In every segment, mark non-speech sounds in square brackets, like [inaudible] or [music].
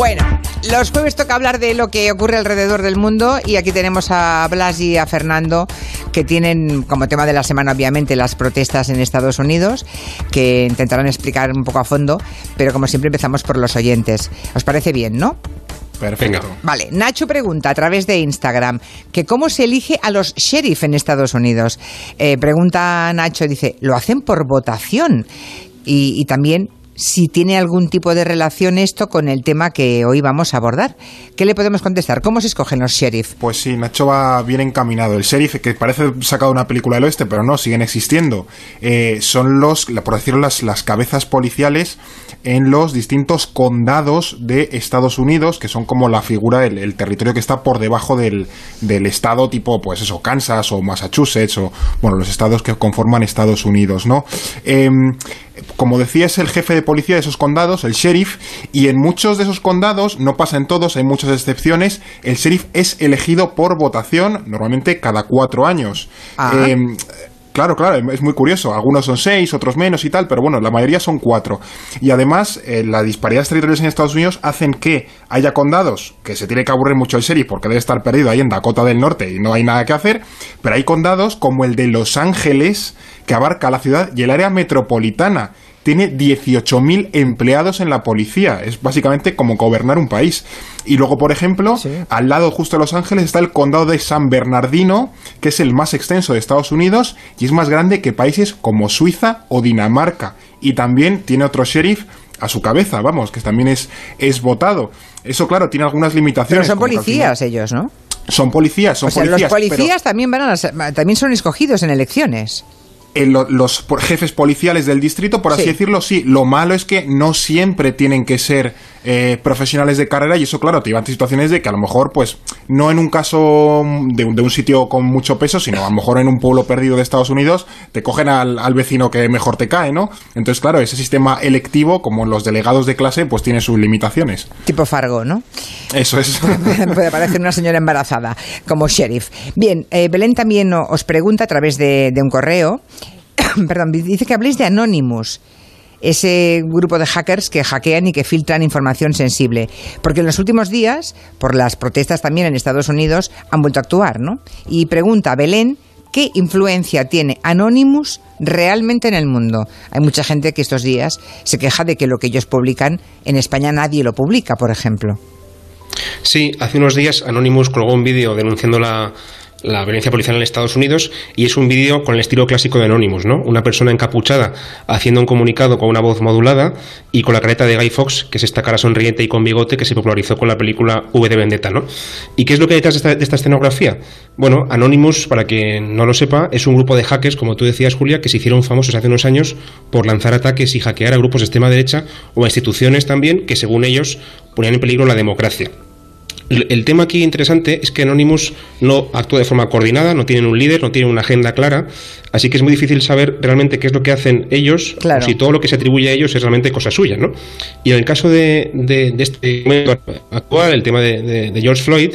Bueno, los jueves toca hablar de lo que ocurre alrededor del mundo y aquí tenemos a Blas y a Fernando que tienen como tema de la semana obviamente las protestas en Estados Unidos que intentarán explicar un poco a fondo, pero como siempre empezamos por los oyentes. ¿Os parece bien, no? Perfecto. Vale, Nacho pregunta a través de Instagram que cómo se elige a los sheriff en Estados Unidos. Eh, pregunta Nacho, dice, ¿lo hacen por votación? Y, y también si tiene algún tipo de relación esto con el tema que hoy vamos a abordar. ¿Qué le podemos contestar? ¿Cómo se escogen los sheriff? Pues sí, Nacho va bien encaminado. El sheriff, que parece sacado de una película del oeste, pero no, siguen existiendo. Eh, son los, por decirlo, las, las cabezas policiales en los distintos condados de Estados Unidos, que son como la figura, el, territorio que está por debajo del, del, estado tipo, pues eso, Kansas o Massachusetts, o bueno, los estados que conforman Estados Unidos, ¿no? Eh, como decía, es el jefe de policía de esos condados, el sheriff, y en muchos de esos condados, no pasa en todos, hay muchas excepciones, el sheriff es elegido por votación, normalmente cada cuatro años. Ah. Eh, Claro, claro, es muy curioso. Algunos son seis, otros menos y tal, pero bueno, la mayoría son cuatro. Y además, eh, las disparidades territoriales en Estados Unidos hacen que haya condados que se tiene que aburrir mucho el sheriff porque debe estar perdido ahí en Dakota del Norte y no hay nada que hacer, pero hay condados como el de Los Ángeles que abarca la ciudad y el área metropolitana tiene 18.000 empleados en la policía. Es básicamente como gobernar un país. Y luego, por ejemplo, Sí. al lado justo de Los Ángeles está el condado de San Bernardino, que es el más extenso de Estados Unidos y es más grande que países como Suiza o Dinamarca. Y también tiene otro sheriff a su cabeza, vamos, que también es, es votado. Eso, claro, tiene algunas Pero limitaciones. son que al policías final- ellos, ¿no? Son policías, son o sea, policías. los pero- policías también van a las- también son escogidos en elecciones. Lo- los jefes policiales del distrito, por así Sí. decirlo, sí. Lo malo es que no siempre tienen que ser eh, profesionales de carrera y eso, claro, te lleva a situaciones de que a lo mejor, pues, no en un caso de, un- de un sitio con mucho peso, sino a lo mejor en un pueblo perdido de Estados Unidos, te cogen al, al vecino que mejor te cae, ¿no? Entonces, claro, ese sistema electivo, como los delegados de clase, pues tiene sus limitaciones. Tipo Fargo, ¿no? Eso es. [laughs] Puede parecer una señora embarazada, como sheriff. Bien, eh, Belén también os pregunta a través de, de un correo, [coughs] perdón, dice que habléis de Anonymous, ese grupo de hackers que hackean y que filtran información sensible. Porque en los últimos días, por las protestas también en Estados Unidos, han vuelto a actuar, ¿no? Y pregunta Belén, ¿qué influencia tiene Anonymous realmente en el mundo? Hay mucha gente que estos días se queja de que lo que ellos publican en España nadie lo publica, por ejemplo. Sí, hace unos días Anonymous colgó un vídeo denunciando la, la violencia policial en Estados Unidos y es un vídeo con el estilo clásico de Anonymous, ¿no? Una persona encapuchada haciendo un comunicado con una voz modulada y con la careta de Guy Fox, que es esta cara sonriente y con bigote que se popularizó con la película V de Vendetta, ¿no? ¿Y qué es lo que hay detrás de esta, de esta escenografía? Bueno, Anonymous, para quien no lo sepa, es un grupo de hackers, como tú decías, Julia, que se hicieron famosos hace unos años por lanzar ataques y hackear a grupos de extrema derecha o a instituciones también que, según ellos, ponían en peligro la democracia. El tema aquí interesante es que Anonymous no actúa de forma coordinada, no tienen un líder, no tienen una agenda clara, así que es muy difícil saber realmente qué es lo que hacen ellos, Claro. si todo lo que se atribuye a ellos es realmente cosa suya, ¿no? Y en el caso de, de- de este momento actual, el tema de, de- de George Floyd,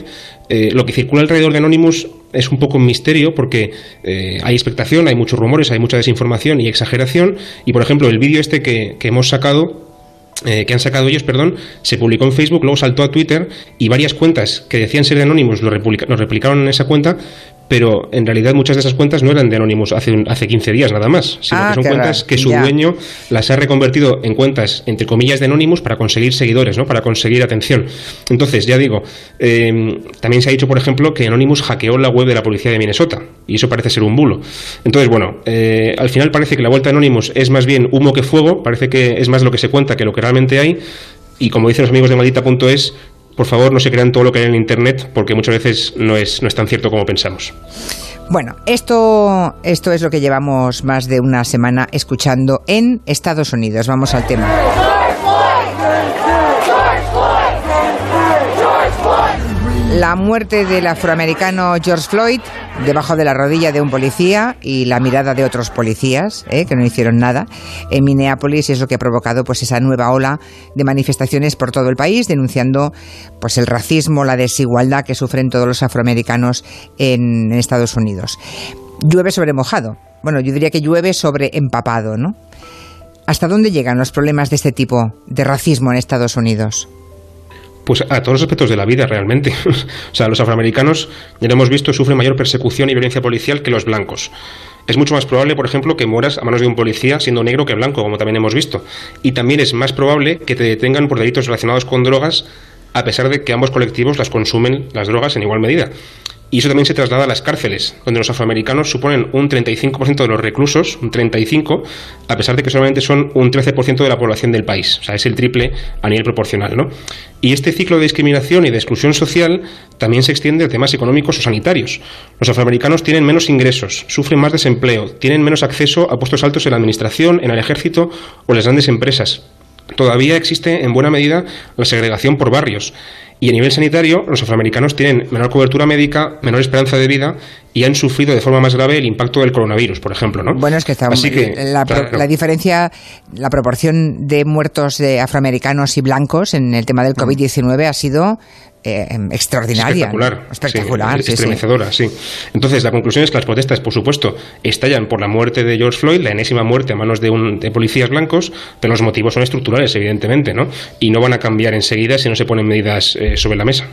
eh, lo que circula alrededor de Anonymous es un poco un misterio porque eh, hay expectación, hay muchos rumores, hay mucha desinformación y exageración, y por ejemplo el vídeo este que, que hemos sacado eh, que han sacado ellos, perdón, se publicó en Facebook, luego saltó a Twitter y varias cuentas que decían ser de Anonymous lo, lo replicaron en esa cuenta, pero en realidad muchas de esas cuentas no eran de Anonymous hace, un- hace 15 días nada más, sino Ah, que son cuentas raro, que su ya. dueño las ha reconvertido en cuentas, entre comillas, de Anonymous para conseguir seguidores, ¿no? para conseguir atención. Entonces, ya digo, eh, también se ha dicho, por ejemplo, que Anonymous hackeó la web de la policía de Minnesota, y eso parece ser un bulo. Entonces, bueno, eh, al final parece que la vuelta de Anonymous es más bien humo que fuego, parece que es más lo que se cuenta que lo que realmente hay, y como dicen los amigos de maldita.es, por favor no se crean todo lo que hay en Internet, porque muchas veces no es, no es tan cierto como pensamos. Bueno, esto, esto es lo que llevamos más de una semana escuchando en Estados Unidos. Vamos al tema. La muerte del afroamericano George Floyd debajo de la rodilla de un policía y la mirada de otros policías ¿eh? que no hicieron nada en Minneapolis es lo que ha provocado pues esa nueva ola de manifestaciones por todo el país denunciando pues el racismo, la desigualdad que sufren todos los afroamericanos en Estados Unidos. Llueve sobre mojado. Bueno, yo diría que llueve sobre empapado, ¿no? ¿Hasta dónde llegan los problemas de este tipo de racismo en Estados Unidos? Pues a todos los aspectos de la vida realmente. [laughs] o sea, los afroamericanos, ya lo hemos visto, sufren mayor persecución y violencia policial que los blancos. Es mucho más probable, por ejemplo, que mueras a manos de un policía siendo negro que blanco, como también hemos visto. Y también es más probable que te detengan por delitos relacionados con drogas, a pesar de que ambos colectivos las consumen las drogas en igual medida. Y eso también se traslada a las cárceles, donde los afroamericanos suponen un 35% de los reclusos, un 35%, a pesar de que solamente son un 13% de la población del país. O sea, es el triple a nivel proporcional, ¿no? Y este ciclo de discriminación y de exclusión social también se extiende a temas económicos o sanitarios. Los afroamericanos tienen menos ingresos, sufren más desempleo, tienen menos acceso a puestos altos en la administración, en el ejército o en las grandes empresas. Todavía existe en buena medida la segregación por barrios y a nivel sanitario, los afroamericanos tienen menor cobertura médica, menor esperanza de vida y han sufrido de forma más grave el impacto del coronavirus, por ejemplo. ¿no? Bueno, es que, está, Así que la, la, diferencia, la proporción de muertos de afroamericanos y blancos en el tema del mm. COVID-19 ha sido eh, em, extraordinaria. Espectacular. Espectacular. Sí, estremecedora, sí. Entonces, la conclusión es que las protestas, por supuesto, estallan por la muerte de George Floyd, la enésima muerte a manos de, un, de policías blancos, pero los motivos son estructurales, evidentemente, ¿no? Y no van a cambiar enseguida si no se ponen medidas eh, sobre la mesa.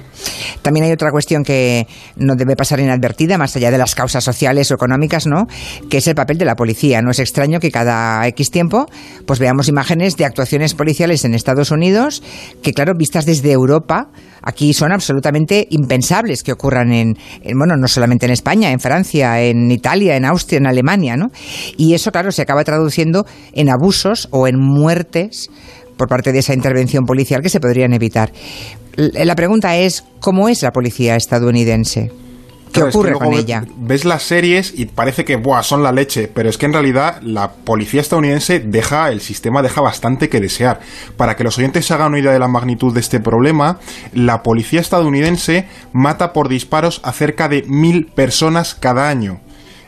También hay otra cuestión que no debe pasar inadvertida, más allá de las causas sociales o económicas, ¿no? Que es el papel de la policía. No es extraño que cada X tiempo pues veamos imágenes de actuaciones policiales en Estados Unidos que, claro, vistas desde Europa, aquí son absolutamente impensables que ocurran en, bueno, no solamente en España, en Francia, en Italia, en Austria, en Alemania, ¿no? Y eso, claro, se acaba traduciendo en abusos o en muertes por parte de esa intervención policial que se podrían evitar. La pregunta es, ¿cómo es la policía estadounidense? ¿Qué ocurre con ella? Ves las series y parece que Buah, son la leche, pero es que en realidad la policía estadounidense deja, el sistema deja bastante que desear. Para que los oyentes se hagan una idea de la magnitud de este problema, la policía estadounidense mata por disparos a cerca de mil personas cada año.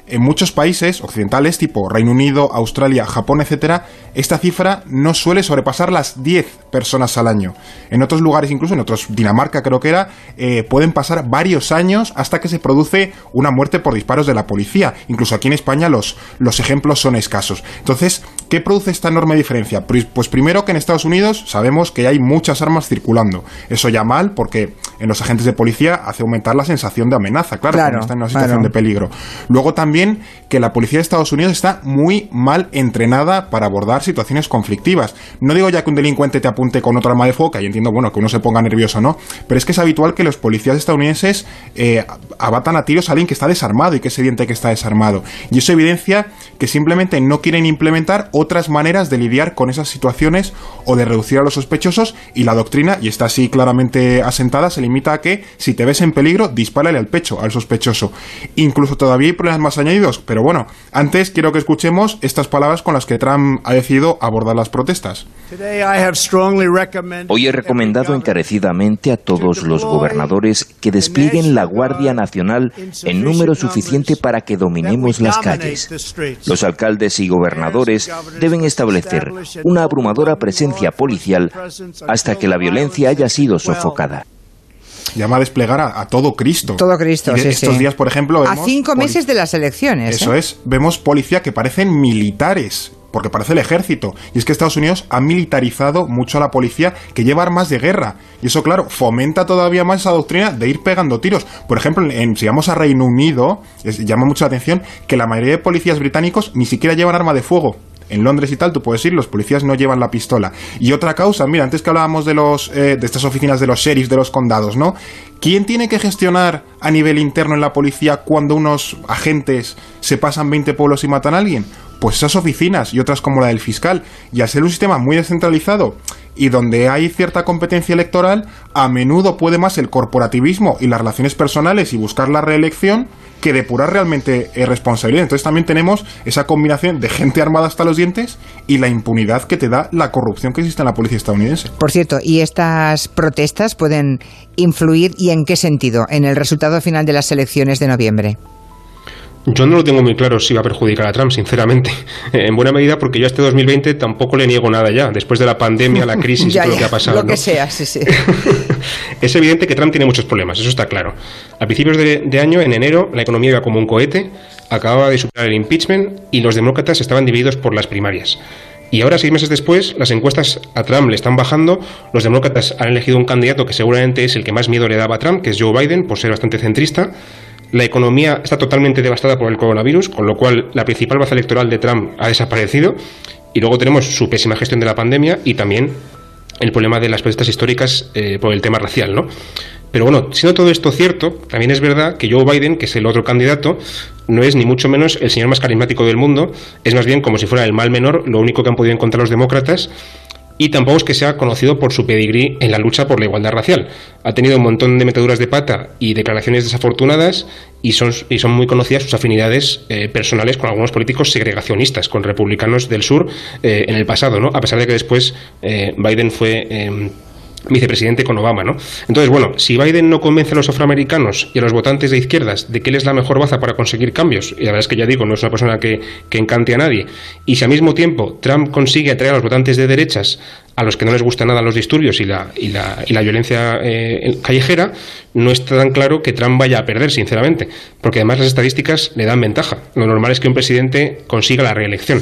En muchos países occidentales, tipo Reino Unido, Australia, Japón, etc., esta cifra no suele sobrepasar las 10 personas al año. En otros lugares, incluso en otros, Dinamarca creo que era, eh, pueden pasar varios años hasta que se produce una muerte por disparos de la policía. Incluso aquí en España los, los ejemplos son escasos. Entonces, ¿qué produce esta enorme diferencia? Pues, primero que en Estados Unidos sabemos que hay muchas armas circulando. Eso ya mal porque en los agentes de policía hace aumentar la sensación de amenaza, claro, cuando están en una situación de peligro. Luego también que la policía de Estados Unidos está muy mal entrenada para abordar situaciones conflictivas. No digo ya que un delincuente te apunte con otra arma de fuego, y entiendo, bueno, que uno se ponga nervioso, ¿no? Pero es que es habitual que los policías estadounidenses eh, abatan a tiros a alguien que está desarmado y que es evidente que está desarmado. Y eso evidencia que simplemente no quieren implementar otras maneras de lidiar con esas situaciones o de reducir a los sospechosos y la doctrina, y está así claramente asentada, se limita a que si te ves en peligro, dispárale al pecho al sospechoso. Incluso todavía hay problemas más añadidos, pero bueno, antes quiero que escuchemos estas palabras con las que Trump ha decidido abordar las protestas. Hoy he recomendado encarecidamente a todos los gobernadores que desplieguen la Guardia Nacional en número suficiente para que dominemos las calles. Los alcaldes y gobernadores deben establecer una abrumadora presencia policial hasta que la violencia haya sido sofocada llama a desplegar a, todo Cristo. Todo Cristo, sí, Estos días, por ejemplo. a cinco meses de las elecciones. Eso ¿eh? es, vemos policía que parecen militares porque parece el ejército. Y es que Estados Unidos ha militarizado mucho a la policía que lleva armas de guerra. Y eso, claro, fomenta todavía más esa doctrina de ir pegando tiros. Por ejemplo, en, si vamos a Reino Unido, llama mucho la atención que la mayoría de policías británicos ni siquiera llevan arma de fuego en Londres y tal, tú puedes ir, los policías no llevan la pistola. Y otra causa, mira, antes que hablábamos de los eh, de estas oficinas de los sheriffs de los condados, ¿no? ¿Quién tiene que gestionar a nivel interno en la policía cuando unos agentes se pasan 20 pueblos y matan a alguien? Pues esas oficinas y otras como la del fiscal. Y al ser un sistema muy descentralizado y donde hay cierta competencia electoral, a menudo puede más el corporativismo y las relaciones personales y buscar la reelección que depurar realmente responsabilidad. Entonces también tenemos esa combinación de gente armada hasta los dientes y la impunidad que te da la corrupción que existe en la policía estadounidense. Por cierto, ¿y estas protestas pueden influir y en qué sentido en el resultado final de las elecciones de noviembre? Yo no lo tengo muy claro si va a perjudicar a Trump, sinceramente. [laughs] En buena medida porque yo este 2020 tampoco le niego nada ya, después de la pandemia, la crisis [laughs] y todo lo que ha pasado. Lo que sea, sí, sí. [laughs] es evidente que Trump tiene muchos problemas, eso está claro. A principios de, año, en enero, la economía iba como un cohete, acababa de superar el impeachment y los demócratas estaban divididos por las primarias. Y ahora, seis meses después, las encuestas a Trump le están bajando. Los demócratas han elegido un candidato que seguramente es el que más miedo le daba a Trump, que es Joe Biden, por ser bastante centrista. La economía está totalmente devastada por el coronavirus, con lo cual la principal baza electoral de Trump ha desaparecido. Y luego tenemos su pésima gestión de la pandemia y también el problema de las protestas históricas eh, por el tema racial, ¿no? Pero bueno, siendo todo esto cierto, también es verdad que Joe Biden, que es el otro candidato, no es ni mucho menos el señor más carismático del mundo, es más bien como si fuera el mal menor, lo único que han podido encontrar los demócratas, y tampoco es que sea conocido por su pedigrí en la lucha por la igualdad racial. Ha tenido un montón de metaduras de pata y declaraciones desafortunadas y son, y son muy conocidas sus afinidades eh, personales con algunos políticos segregacionistas, con republicanos del sur eh, en el pasado, ¿no? a pesar de que después eh, Biden fue em, vicepresidente con Obama, ¿no? Entonces, bueno, si Biden no convence a los afroamericanos y a los votantes de izquierdas de que él es la mejor baza para conseguir cambios, y la verdad es que ya digo, no es una persona que, que encante a nadie, y si al mismo tiempo Trump consigue atraer a los votantes de derechas a los que no les gusta nada los disturbios y la, y la, y la violencia eh, callejera, no está tan claro que Trump vaya a perder, sinceramente, porque además las estadísticas le dan ventaja. Lo normal es que un presidente consiga la reelección.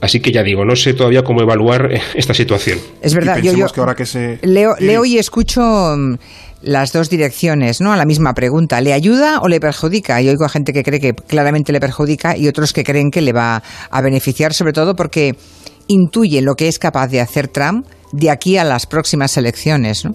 Así que ya digo, no sé todavía cómo evaluar eh, esta situación. Es verdad, yo, que ahora que se... leo, leo y escucho mm, las dos direcciones, ¿no? A la misma pregunta. ¿Le ayuda o le perjudica? Y oigo a gente que cree que claramente le perjudica y otros que creen que le va a beneficiar, sobre todo porque intuye lo que es capaz de hacer Trump de aquí a las próximas elecciones, ¿no?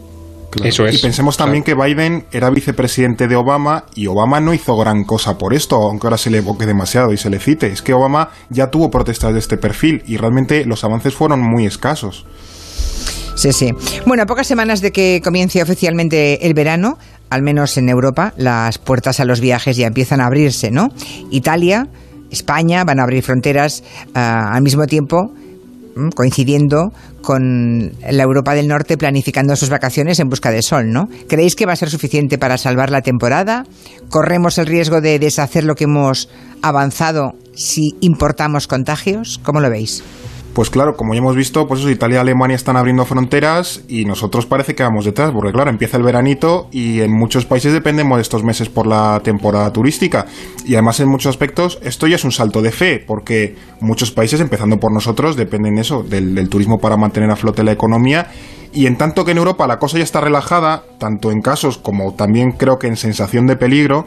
Eso es. Y pensemos también que Biden era vicepresidente de Obama y Obama no hizo gran cosa por esto, aunque ahora se le evoque demasiado y se le cite. Es que Obama ya tuvo protestas de este perfil y realmente los avances fueron muy escasos. Sí, sí. Bueno, a pocas semanas de que comience oficialmente el verano, al menos en Europa, las puertas a los viajes ya empiezan a abrirse, ¿no? Italia, España van a abrir fronteras ah, al mismo tiempo coincidiendo con la Europa del Norte planificando sus vacaciones en busca de sol, ¿no? ¿Creéis que va a ser suficiente para salvar la temporada? ¿Corremos el riesgo de deshacer lo que hemos avanzado si importamos contagios? ¿Cómo lo veis? Pues claro, como ya hemos visto, pues eso, Italia y Alemania están abriendo fronteras y nosotros parece que vamos detrás, porque claro, empieza el veranito y en muchos países dependemos de estos meses por la temporada turística. Y además en muchos aspectos esto ya es un salto de fe, porque muchos países, empezando por nosotros, dependen eso, del, del turismo para mantener a flote la economía. Y en tanto que en Europa la cosa ya está relajada, tanto en casos como también creo que en sensación de peligro,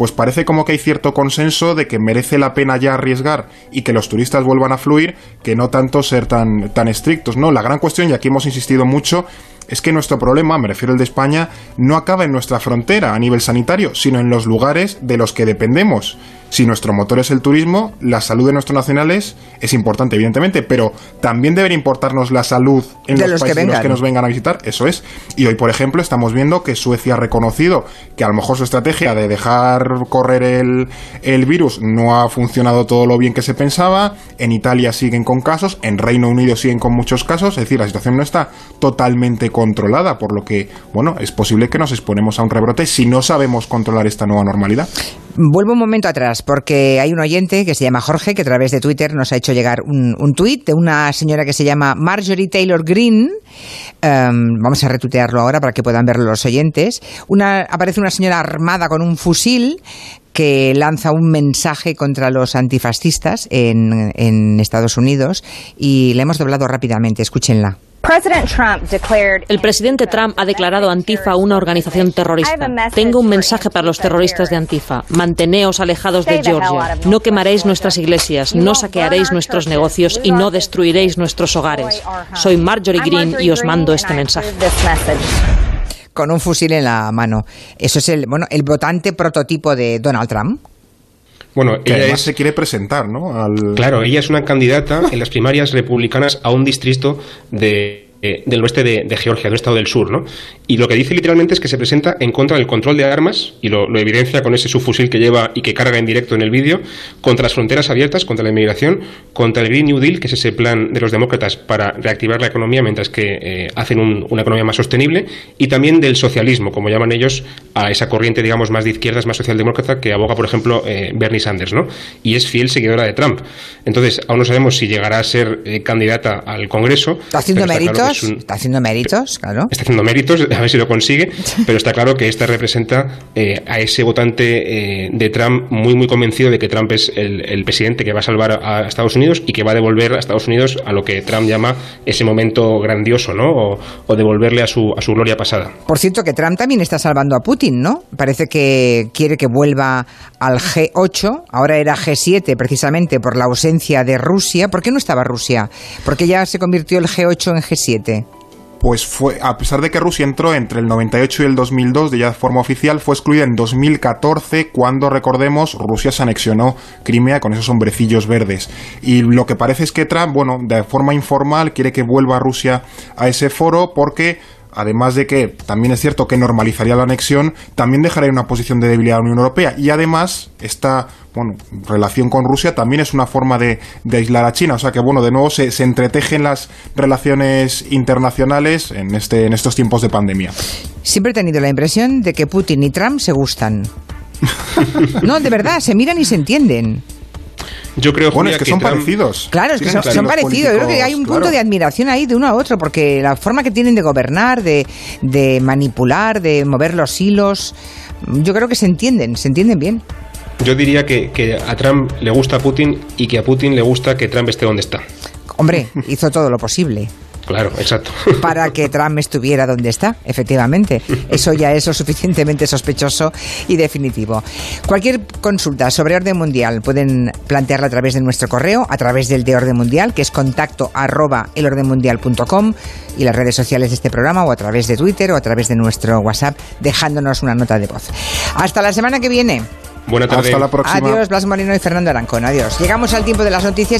pues parece como que hay cierto consenso de que merece la pena ya arriesgar y que los turistas vuelvan a fluir, que no tanto ser tan, tan estrictos, ¿no? La gran cuestión, y aquí hemos insistido mucho, es que nuestro problema, me refiero al de España, no acaba en nuestra frontera a nivel sanitario, sino en los lugares de los que dependemos. Si nuestro motor es el turismo, la salud de nuestros nacionales es importante, evidentemente, pero también debería importarnos la salud en los, países que, que nos vengan a visitar, eso es. Y hoy, por ejemplo, estamos viendo que Suecia ha reconocido que a lo mejor su estrategia de dejar correr el, el virus no ha funcionado todo lo bien que se pensaba, en Italia siguen con casos, en Reino Unido siguen con muchos casos, es decir, la situación no está totalmente controlada, por lo que, bueno, es posible que nos exponemos a un rebrote si no sabemos controlar esta nueva normalidad. Vuelvo un momento atrás, porque hay un oyente que se llama Jorge, que a través de Twitter nos ha hecho llegar un, un tuit de una señora que se llama Marjorie Taylor Green. Em, vamos a retuitearlo ahora para que puedan verlo los oyentes. Una, aparece una señora armada con un fusil que lanza un mensaje contra los antifascistas en, en Estados Unidos y le hemos doblado rápidamente. Escúchenla. El presidente Trump ha declarado Antifa una organización terrorista. Tengo un mensaje para los terroristas de Antifa. Manteneos alejados de Georgia. No quemaréis nuestras iglesias, no saquearéis nuestros negocios y no destruiréis nuestros hogares. Soy Marjorie Green y os mando este mensaje con un fusil en la mano. Eso es el, bueno, el votante prototipo de Donald Trump. Bueno, ella se quiere presentar, ¿no? Claro, ella es una candidata en las primarias republicanas a un distrito de eh, del oeste de, Georgia, del estado del sur, ¿no? Y lo que dice literalmente es que se presenta en contra del control de armas, y lo, evidencia con ese subfusil que lleva y que carga en directo en el vídeo, contra las fronteras abiertas, contra la inmigración, contra el Green New Deal, que es ese plan de los demócratas para reactivar la economía mientras que eh, hacen una economía más sostenible, y también del socialismo, como llaman ellos, a esa corriente, digamos, más de izquierdas, más socialdemócrata, que aboga, por ejemplo, eh, Bernie Sanders, ¿no? Y es fiel seguidora de Trump. Entonces, aún no sabemos si llegará a ser candidata al Congreso. ¿Está haciendo méritos? Méritos, está haciendo méritos, claro. Está haciendo méritos, [laughs] a ver si lo consigue, [laughs] pero está claro que esta representa eh, a ese votante eh, de Trump muy, muy convencido de que Trump es el, presidente que va a salvar a, Estados Unidos y que va a devolver a Estados Unidos a lo que Trump llama ese momento grandioso, ¿no? O, o devolverle a su, a su gloria pasada. Por cierto, que Trump también está salvando a Putin, ¿no? Parece que quiere que vuelva al G8, ahora era G7 precisamente por la ausencia de Rusia. ¿Por qué no estaba Rusia? Porque ya se convirtió el G8 en G7 pues fue, a pesar de que Rusia entró entre el 98 y el 2002 de ya forma oficial, fue excluida en 2014 cuando, recordemos, Rusia se anexionó Crimea con esos hombrecillos verdes. Y lo que parece es que Trump, bueno, de forma informal quiere que vuelva Rusia a ese foro porque además de que también es cierto que normalizaría la anexión, también dejaría una posición de debilidad a la Unión Europea. Y además, esta bueno, relación con Rusia también es una forma de, aislar a China. O sea que, bueno, de nuevo se, se, entretejen las relaciones internacionales en, este, en estos tiempos de pandemia. Siempre he tenido la impresión de que Putin y Trump se gustan. [laughs] no, de verdad, se miran y se entienden. Yo creo bueno, es que, son parecidos. Claro, es que son, parecidos. Yo creo que hay un punto de admiración ahí de uno a otro, porque la forma que tienen de gobernar, de, de manipular, de mover los hilos, yo creo que se entienden, se entienden bien. Yo diría que, que a Trump le gusta a Putin y que a Putin le gusta que Trump esté donde está. Hombre, [laughs] hizo todo lo posible. Claro, exacto. [laughs] Para que Trump estuviera donde está, efectivamente. Eso ya es lo suficientemente sospechoso y definitivo. Cualquier consulta sobre orden mundial pueden plantearla a través de nuestro correo, a través del de orden mundial, que es contacto arroba elordenmundial.com y las redes sociales de este programa, o a través de Twitter o a través de nuestro WhatsApp, dejándonos una nota de voz. Hasta la semana que viene. Buena tarde. Hasta la próxima. Adiós, Blas Moreno y Fernando Arancón. Adiós. Llegamos al tiempo de las noticias.